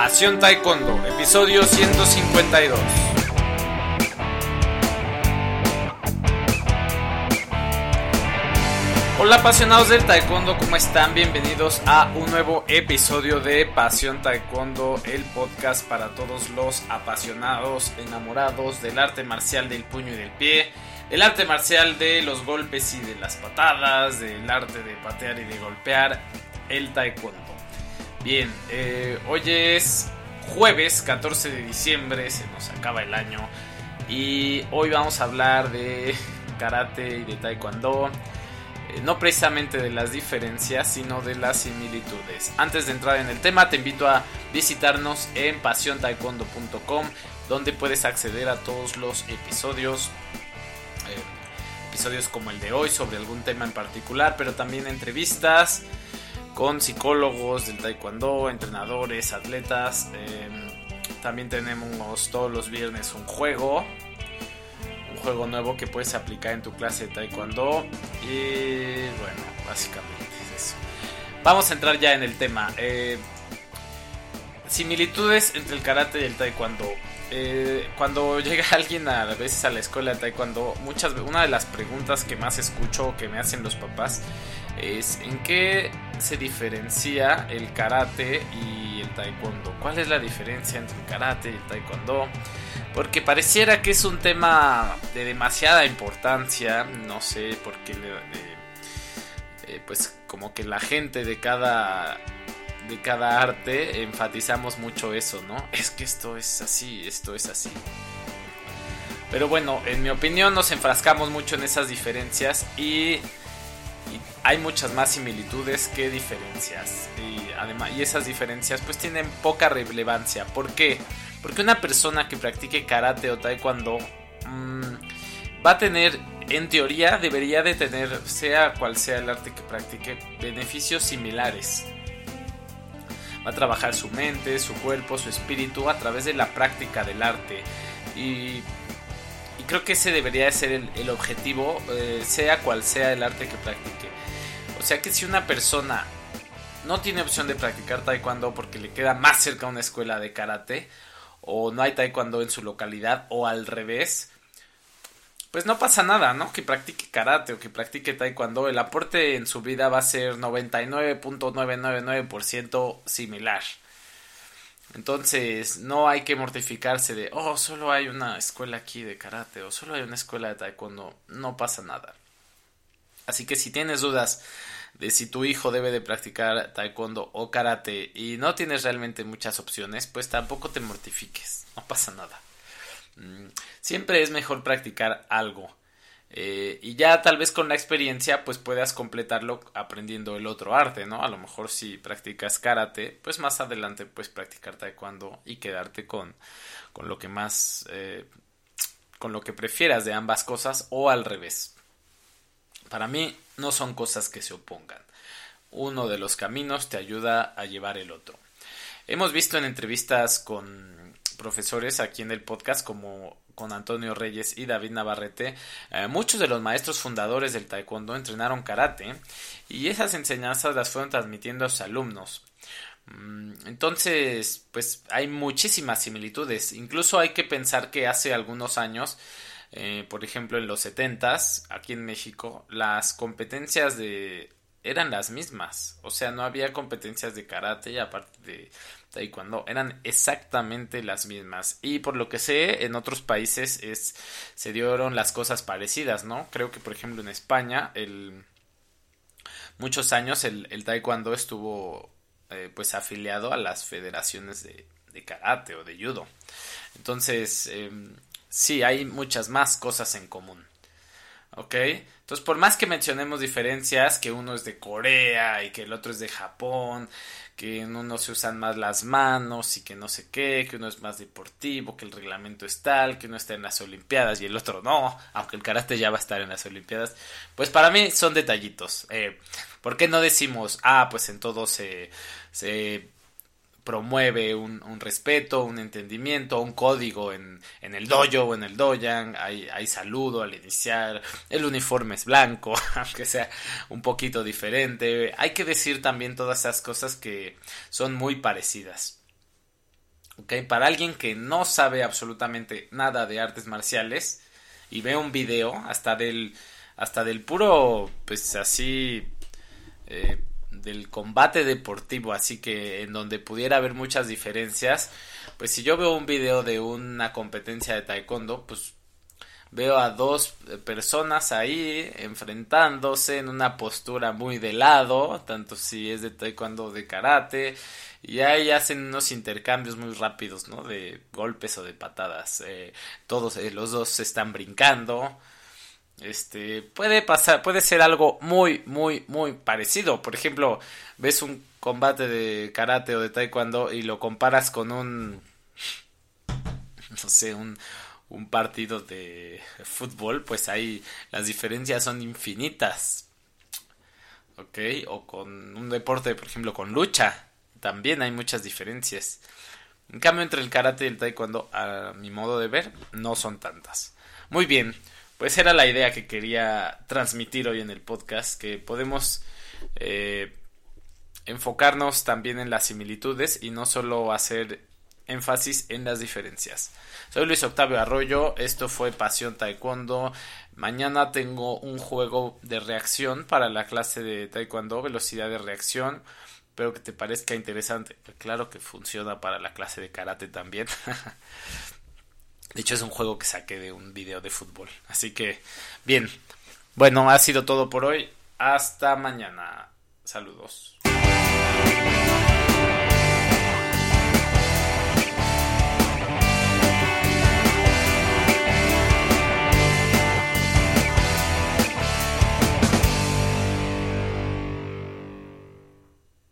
Pasión Taekwondo, episodio 152. Hola apasionados del Taekwondo, ¿cómo están? Bienvenidos a un nuevo episodio de Pasión Taekwondo, el podcast para todos los apasionados, enamorados del arte marcial del puño y del pie, el arte marcial de los golpes y de las patadas, del arte de patear y de golpear, el Taekwondo. Bien, eh, hoy es jueves 14 de diciembre, se nos acaba el año y hoy vamos a hablar de karate y de taekwondo, eh, no precisamente de las diferencias, sino de las similitudes. Antes de entrar en el tema, te invito a visitarnos en pasiontaekwondo.com, donde puedes acceder a todos los episodios. eh, episodios como el de hoy sobre algún tema en particular, pero también entrevistas con psicólogos del taekwondo, entrenadores, atletas. eh, también tenemos todos los viernes un juego, un juego nuevo que puedes aplicar en tu clase de taekwondo. Y bueno, básicamente es eso. Vamos a entrar ya en el tema. eh, similitudes entre el karate y el taekwondo. Eh, cuando llega alguien a, veces a la escuela de taekwondo, muchas, una de las preguntas que más escucho que me hacen los papás es ¿en qué se diferencia el karate y el taekwondo? ¿Cuál es la diferencia entre el karate y el taekwondo? Porque pareciera que es un tema de demasiada importancia, no sé, porque le- eh, pues como que la gente de cada de cada arte enfatizamos mucho eso, ¿no? Es que esto es así, esto es así. Pero bueno, en mi opinión nos enfrascamos mucho en esas diferencias y, hay muchas más similitudes que diferencias. Y además, y esas diferencias pues tienen poca relevancia. ¿Por qué? Porque una persona que practique karate o taekwondo mm, va a tener, en teoría, debería de tener, sea cual sea el arte que practique, beneficios similares. Va a trabajar su mente, su cuerpo, su espíritu a través de la práctica del arte. Y, y creo que ese debería de ser el, el objetivo, eh, sea cual sea el arte que practique. O sea que si una persona no tiene opción de practicar taekwondo porque le queda más cerca una escuela de karate, o no hay taekwondo en su localidad, o al revés, pues no pasa nada, ¿no? Que practique karate o que practique taekwondo, el aporte en su vida va a ser 99.999% similar. Entonces, no hay que mortificarse de, oh, solo hay una escuela aquí de karate o solo hay una escuela de taekwondo. No pasa nada. Así que si tienes dudas de si tu hijo debe de practicar taekwondo o karate y no tienes realmente muchas opciones, pues tampoco te mortifiques. No pasa nada. Mm, Siempre es mejor practicar algo. Eh, y ya tal vez con la experiencia pues puedas completarlo aprendiendo el otro arte, ¿no? A lo mejor si practicas karate, pues más adelante puedes practicar taekwondo y quedarte con, con lo que más, eh, con lo que prefieras de ambas cosas o al revés. Para mí no son cosas que se opongan. Uno de los caminos te ayuda a llevar el otro. Hemos visto en entrevistas con profesores aquí en el podcast como con Antonio Reyes y David Navarrete, eh, muchos de los maestros fundadores del taekwondo entrenaron karate y esas enseñanzas las fueron transmitiendo a sus alumnos. Mm, Entonces, pues hay muchísimas similitudes. Incluso hay que pensar que hace algunos años, eh, por ejemplo en los 70s, aquí en México, las competencias de eran las mismas. O sea, no había competencias de karate aparte de taekwondo, eran exactamente las mismas. Y por lo que sé, en otros países es, se dieron las cosas parecidas, ¿no? Creo que, por ejemplo, en España, el, muchos años el, el taekwondo estuvo eh, pues afiliado a las federaciones de, karate o de judo. Entonces, eh, sí, hay muchas más cosas en común. ¿Ok? Entonces, por más que mencionemos diferencias, que uno es de Corea y que el otro es de Japón, que en uno se usan más las manos y que no sé qué, que uno es más deportivo, que el reglamento es tal, que uno está en las Olimpiadas y el otro no, aunque el karate ya va a estar en las Olimpiadas, pues para mí son detallitos. Eh, ¿Por qué no decimos, ah, pues en todo se, se promueve un, respeto, un entendimiento, un código en, en el dojo o en el doyan, hay, saludo al iniciar, el uniforme es blanco, aunque sea un poquito diferente, hay que decir también todas esas cosas que son muy parecidas. Ok, para alguien que no sabe absolutamente nada de artes marciales y ve un video hasta del hasta del puro pues así eh, del combate deportivo así que en donde pudiera haber muchas diferencias pues si yo veo un video de una competencia de taekwondo pues veo a dos personas ahí enfrentándose en una postura muy de lado, tanto si es de taekwondo o de karate, y ahí hacen unos intercambios muy rápidos, ¿no? De golpes o de patadas. Eh, todos eh, los dos se están brincando. Este puede pasar, puede ser algo muy, muy, muy parecido. Por ejemplo, ves un combate de karate o de taekwondo y lo comparas con un, no sé, un, un partido de fútbol, pues ahí las diferencias son infinitas. ¿Ok? O con un deporte, por ejemplo, con lucha, también hay muchas diferencias. En cambio, entre el karate y el taekwondo, a mi modo de ver, no son tantas. Muy bien, pues era la idea que quería transmitir hoy en el podcast, que podemos eh, enfocarnos también en las similitudes y no solo hacer énfasis en las diferencias. Soy Luis Octavio Arroyo, esto fue Pasión Taekwondo. Mañana tengo un juego de reacción para la clase de Taekwondo, velocidad de reacción. Espero que te parezca interesante. Claro que funciona para la clase de karate también. De hecho es un juego que saqué de un video de fútbol. Así que, bien. Bueno, ha sido todo por hoy. Hasta mañana. Saludos.